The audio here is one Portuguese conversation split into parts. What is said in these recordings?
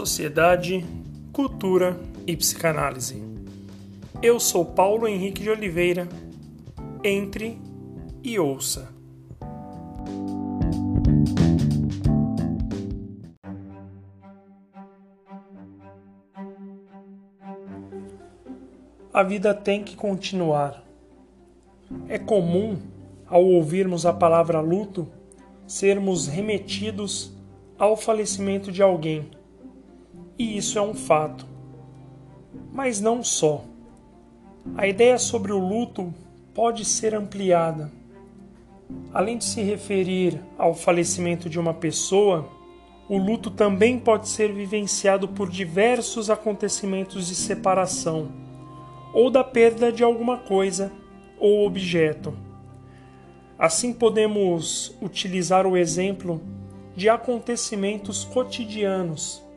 sociedade, cultura e psicanálise. Eu sou Paulo Henrique de Oliveira. Entre e ouça. A vida tem que continuar. É comum, ao ouvirmos a palavra luto, sermos remetidos ao falecimento de alguém e isso é um fato. Mas não só. A ideia sobre o luto pode ser ampliada. Além de se referir ao falecimento de uma pessoa, o luto também pode ser vivenciado por diversos acontecimentos de separação, ou da perda de alguma coisa ou objeto. Assim podemos utilizar o exemplo de acontecimentos cotidianos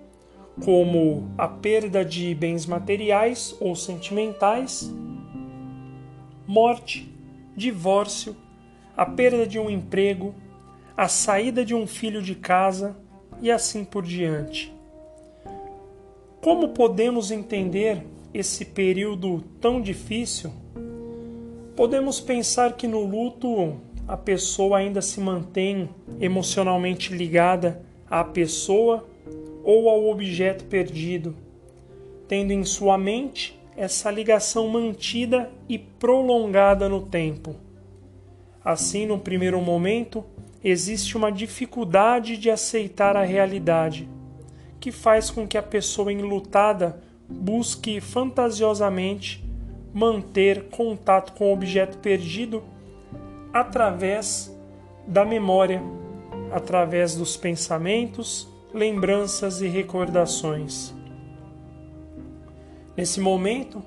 como a perda de bens materiais ou sentimentais, morte, divórcio, a perda de um emprego, a saída de um filho de casa e assim por diante. Como podemos entender esse período tão difícil? Podemos pensar que no luto a pessoa ainda se mantém emocionalmente ligada à pessoa ou ao objeto perdido, tendo em sua mente essa ligação mantida e prolongada no tempo. Assim, no primeiro momento, existe uma dificuldade de aceitar a realidade, que faz com que a pessoa enlutada busque fantasiosamente manter contato com o objeto perdido através da memória, através dos pensamentos lembranças e recordações. Nesse momento,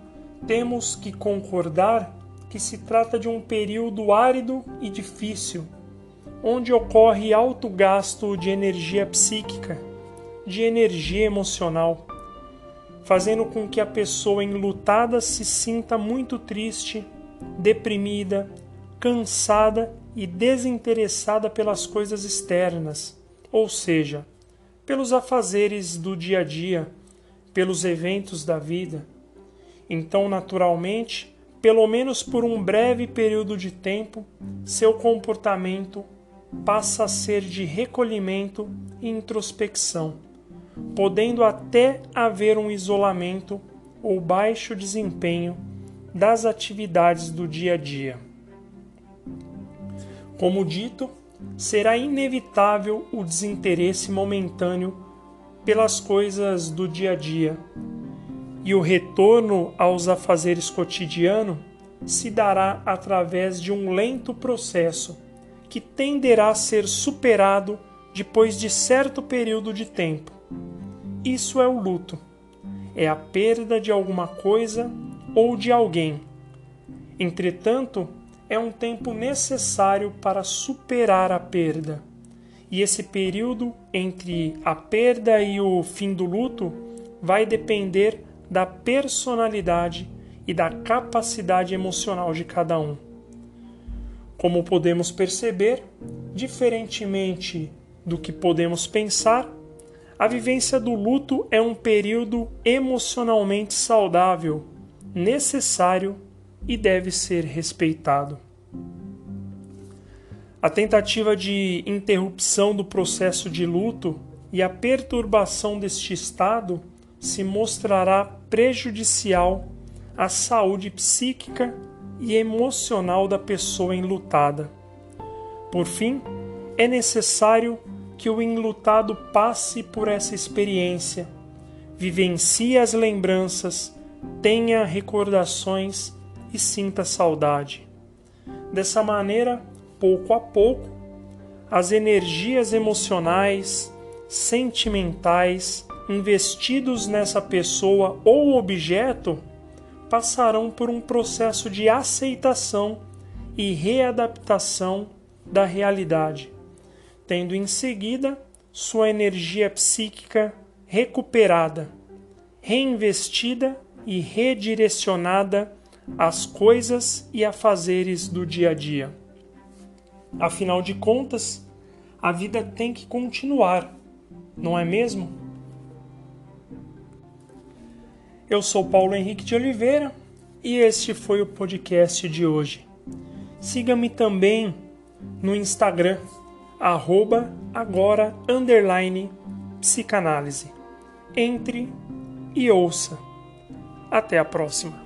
temos que concordar que se trata de um período árido e difícil, onde ocorre alto gasto de energia psíquica, de energia emocional, fazendo com que a pessoa enlutada se sinta muito triste, deprimida, cansada e desinteressada pelas coisas externas, ou seja, pelos afazeres do dia a dia, pelos eventos da vida. Então, naturalmente, pelo menos por um breve período de tempo, seu comportamento passa a ser de recolhimento e introspecção, podendo até haver um isolamento ou baixo desempenho das atividades do dia a dia. Como dito, será inevitável o desinteresse momentâneo pelas coisas do dia a dia, e o retorno aos afazeres cotidianos se dará através de um lento processo que tenderá a ser superado depois de certo período de tempo. Isso é o luto. É a perda de alguma coisa ou de alguém. Entretanto, é um tempo necessário para superar a perda. E esse período entre a perda e o fim do luto vai depender da personalidade e da capacidade emocional de cada um. Como podemos perceber, diferentemente do que podemos pensar, a vivência do luto é um período emocionalmente saudável, necessário e deve ser respeitado. A tentativa de interrupção do processo de luto e a perturbação deste estado se mostrará prejudicial à saúde psíquica e emocional da pessoa enlutada. Por fim, é necessário que o enlutado passe por essa experiência, vivencie as lembranças, tenha recordações e sinta saudade. Dessa maneira, pouco a pouco, as energias emocionais, sentimentais investidos nessa pessoa ou objeto passarão por um processo de aceitação e readaptação da realidade, tendo em seguida sua energia psíquica recuperada, reinvestida e redirecionada às coisas e afazeres do dia a dia. Afinal de contas, a vida tem que continuar, não é mesmo? Eu sou Paulo Henrique de Oliveira e este foi o podcast de hoje. Siga-me também no Instagram, arroba agora underline psicanálise. Entre e ouça. Até a próxima.